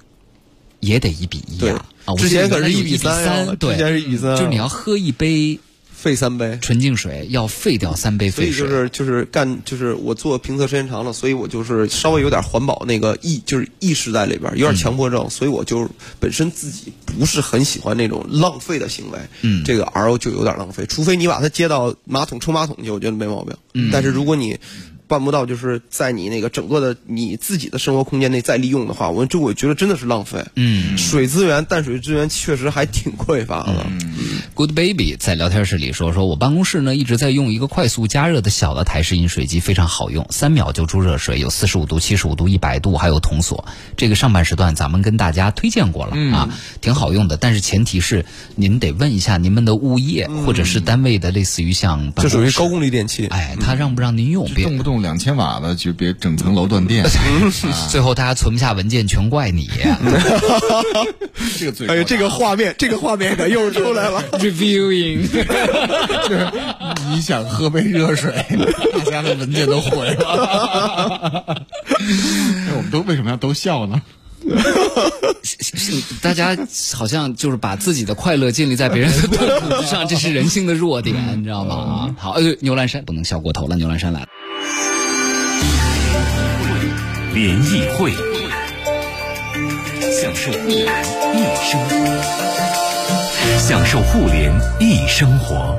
也得一比一啊。啊，之前可是一比三，对，之前是一比三，就是你要喝一杯。废三杯。纯净水要废掉三杯废水，所以就是就是干就是我做评测时间长了，所以我就是稍微有点环保那个意就是意识在里边，有点强迫症，所以我就本身自己不是很喜欢那种浪费的行为。嗯，这个 RO 就有点浪费，除非你把它接到马桶冲马桶去，我觉得没毛病。嗯，但是如果你办不到，就是在你那个整个的你自己的生活空间内再利用的话，我这我觉得真的是浪费。嗯，水资源、淡水资源确实还挺匮乏的。Good baby 在聊天室里说：“说我办公室呢一直在用一个快速加热的小的台式饮水机，非常好用，三秒就出热水，有四十五度、七十五度、一百度，还有铜锁。这个上半时段咱们跟大家推荐过了啊，挺好用的。但是前提是您得问一下您们的物业或者是单位的，类似于像这属于高功率电器，哎，他让不让您用？别动不动两千瓦的就别整层楼断电，(laughs) 最后大家存不下文件，全怪你。(laughs) 这个最哎呀，这个画面，这个画面可又出来了。(laughs) ” Reviewing，就是你想喝杯热水，大家的文件都毁了。我们都为什么要都笑呢？大家好像就是把自己的快乐建立在别人的痛苦之上，这是人性的弱点，你知道吗？啊，好，牛栏山不能笑过头了，牛栏山来了。联谊会，享受一生活。享受互联一生活。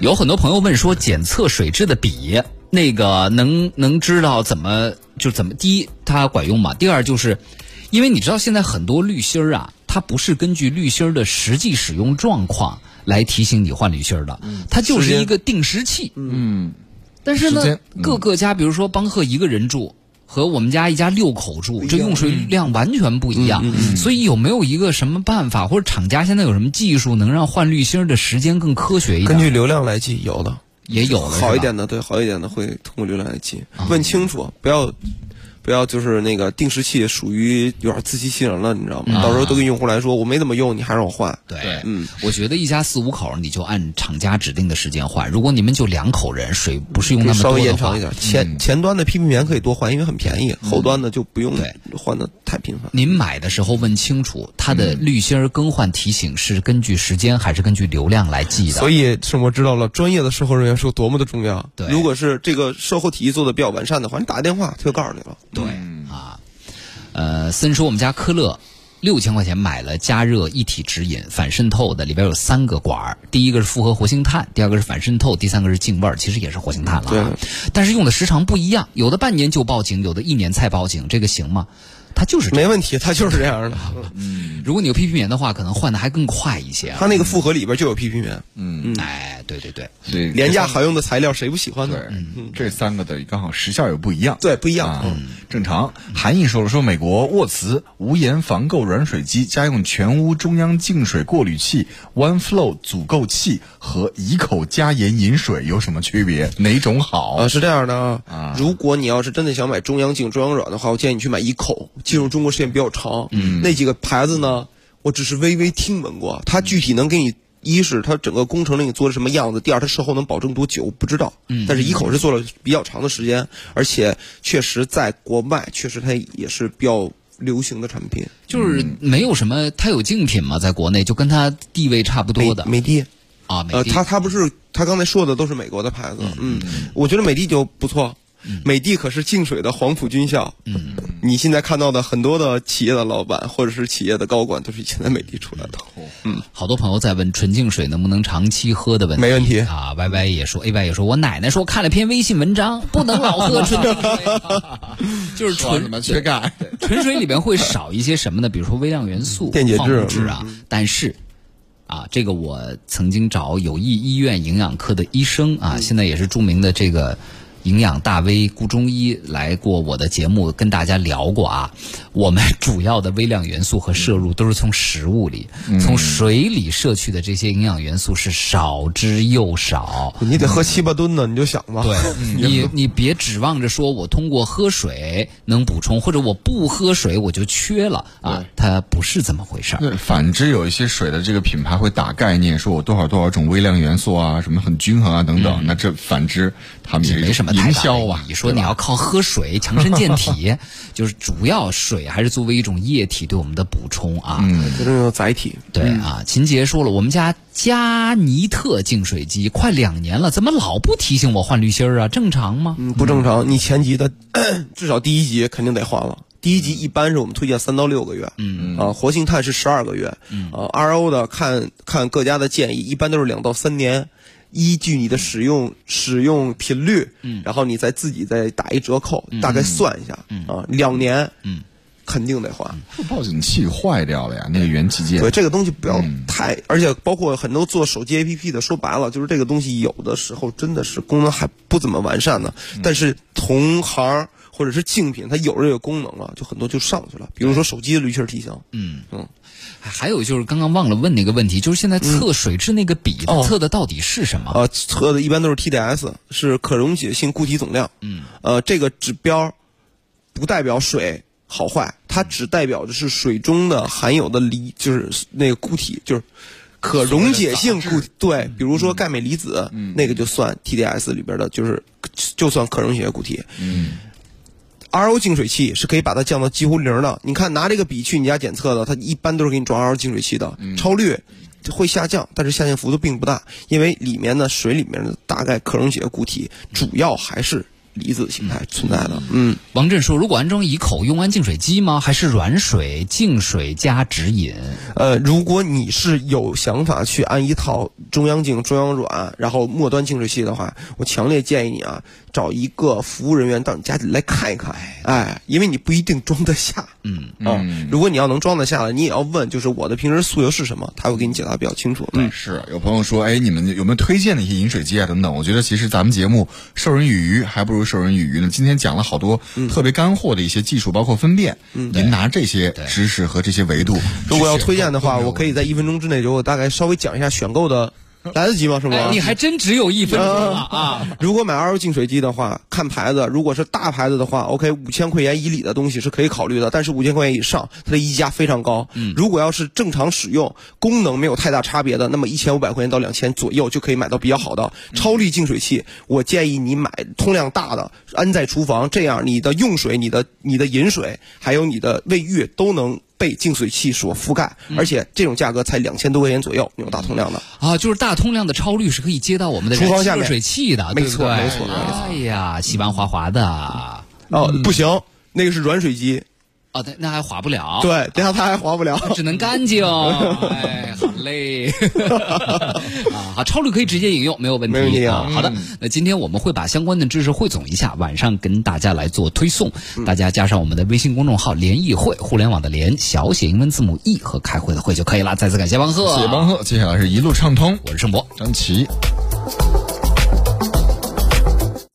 有很多朋友问说，检测水质的笔，那个能能知道怎么就怎么滴，它管用吗？第二就是，因为你知道现在很多滤芯啊，它不是根据滤芯儿的实际使用状况来提醒你换滤芯儿的，它就是一个定时器。嗯，但是呢，各个家，比如说邦赫一个人住。和我们家一家六口住，这用水量完全不一样。所以有没有一个什么办法，或者厂家现在有什么技术，能让换滤芯的时间更科学一点？根据流量来计，有的也有好一点的，对，好一点的会通过流量来计。问清楚，不要。不要就是那个定时器属于有点自欺欺人了，你知道吗？到时候都跟用户来说我没怎么用，你还让我换。对，嗯，我觉得一家四五口你就按厂家指定的时间换。如果你们就两口人，水不是用那么多，稍微延长一点。前前端的 PP 棉可以多换，因为很便宜。后端的就不用换的太频繁。您买的时候问清楚，它的滤芯更换提醒是根据时间还是根据流量来记的？所以是我知道了，专业的售后人员是有多么的重要。对，如果是这个售后体系做的比较完善的话，你打个电话他就告诉你了。对啊，呃，森说我们家科乐六千块钱买了加热一体直饮反渗透的，里边有三个管儿，第一个是复合活性炭，第二个是反渗透，第三个是净味儿，其实也是活性炭了。对，但是用的时长不一样，有的半年就报警，有的一年才报警，这个行吗？它就是没问题，它就是这样的。(laughs) 嗯，如果你有 PP 棉的话，可能换的还更快一些。它那个复合里边就有 PP 棉。嗯，哎，对对对，对，廉价好用的材料谁不喜欢呢？嗯，这三个的刚好时效也不一样。对，不一样。嗯，正常。韩毅说了，说美国沃茨无盐防垢软水机、家用全屋中央净水过滤器、One Flow 阻垢器和一口加盐饮水有什么区别？哪种好？啊，是这样的啊。如果你要是真的想买中央净、中央软的话，我建议你去买一口。进入中国时间比较长，嗯，那几个牌子呢，我只是微微听闻过。它具体能给你，一是它整个工程给你做的什么样子，第二它售后能保证多久，不知道。嗯，但是一口是做了比较长的时间，而且确实在国外，确实它也是比较流行的产品。就是没有什么，它有竞品嘛？在国内就跟它地位差不多的美的啊，呃，它它不是，它刚才说的都是美国的牌子。嗯，我觉得美的就不错。美的可是净水的黄埔军校。嗯，你现在看到的很多的企业的老板或者是企业的高管，都是以前在美的出来的。嗯，好多朋友在问纯净水能不能长期喝的问题。没问题啊，Y Y 也说，A Y 也说，我奶奶说看了篇微信文章，不能老喝纯净水，(laughs) 就是纯缺钙。纯水里边会少一些什么呢？比如说微量元素、电解质啊。但是，啊，这个我曾经找友谊医院营养科的医生啊，现在也是著名的这个。营养大 V 顾中医来过我的节目，跟大家聊过啊。我们主要的微量元素和摄入都是从食物里、从水里摄取的这些营养元素是少之又少。你得喝七八吨呢，你就想吧。对，(laughs) 你你别指望着说我通过喝水能补充，或者我不喝水我就缺了啊，它不是这么回事儿。对，反之有一些水的这个品牌会打概念，说我多少多少种微量元素啊，什么很均衡啊等等。那这反之他们也没什么营销啊。你说你要靠喝水 (laughs) 强身健体，就是主要水还是作为一种液体对我们的补充啊，嗯，这种载体。对啊，秦杰说了，我们家加尼特净水机快两年了，怎么老不提醒我换滤芯儿啊？正常吗？嗯，不正常。你前级的 (clears throat) 至少第一级肯定得换了。第一级一般是我们推荐三到六个月，嗯啊，活性炭是十二个月，嗯啊，RO 的看看各家的建议，一般都是两到三年，依据你的使用使用频率，嗯，然后你再自己再打一折扣，大概算一下，嗯啊，两年，嗯，肯定得换。报警器坏掉了呀，那个元器件。对这个东西不要太，而且包括很多做手机 APP 的，说白了就是这个东西有的时候真的是功能还不怎么完善呢，但是同行。或者是竞品，它有这个功能了，就很多就上去了。比如说手机的滤芯提醒，嗯嗯，还有就是刚刚忘了问那个问题，就是现在测水质那个笔测的到底是什么？呃，测的一般都是 TDS，是可溶解性固体总量。嗯，呃，这个指标不代表水好坏，它只代表的是水中的含有的离，就是那个固体，就是可溶解性固体。对，比如说钙镁离子，那个就算 TDS 里边的，就是就算可溶解固体。嗯。RO 净水器是可以把它降到几乎零的。你看，拿这个笔去你家检测的，它一般都是给你装 RO 净水器的。超滤会下降，但是下降幅度并不大，因为里面的水里面的大概可溶解固体主要还是离子形态存在的。嗯，王震说，如果安装一口用完净水机吗？还是软水净水加直饮？呃，如果你是有想法去安一套中央净、中央软，然后末端净水器的话，我强烈建议你啊。找一个服务人员到你家里来看一看，哎，因为你不一定装得下，嗯啊，如果你要能装得下了，你也要问，就是我的平时诉求是什么，他会给你解答比较清楚。嗯，是有朋友说，哎，你们有没有推荐的一些饮水机啊？等等，我觉得其实咱们节目授人以鱼，还不如授人以渔呢。今天讲了好多特别干货的一些技术，包括分辨，嗯您拿这些知识和这些维度，如果要推荐的话，我可以在一分钟之内就大概稍微讲一下选购的。来得及吗？是吗？你还真只有一分钟了啊！如果买 RO 净水机的话，看牌子，如果是大牌子的话，OK，五千块钱以里的东西是可以考虑的。但是五千块钱以上，它的溢价非常高。嗯，如果要是正常使用，功能没有太大差别的，那么一千五百块钱到两千左右就可以买到比较好的超滤净水器。我建议你买通量大的，安在厨房，这样你的用水、你的、你的饮水，还有你的卫浴都能。被净水器所覆盖，而且这种价格才两千多块钱左右，有大通量的啊，就是大通量的超滤是可以接到我们的厨房下面热水器的，没错没错。哎呀，洗完滑滑的哦，不行，那个是软水机。哦，那那还滑不了。对，等下它还滑不了，只能干净。(laughs) 哎，好嘞。(laughs) 啊，好，超滤可以直接引用，没有问题。没问题啊。好的，那今天我们会把相关的知识汇总一下，晚上跟大家来做推送。大家加上我们的微信公众号“联谊会”，互联网的联，小写英文字母 E 和开会的会就可以了。再次感谢汪贺，谢谢汪贺。接下来是一路畅通，我是盛博，张琪。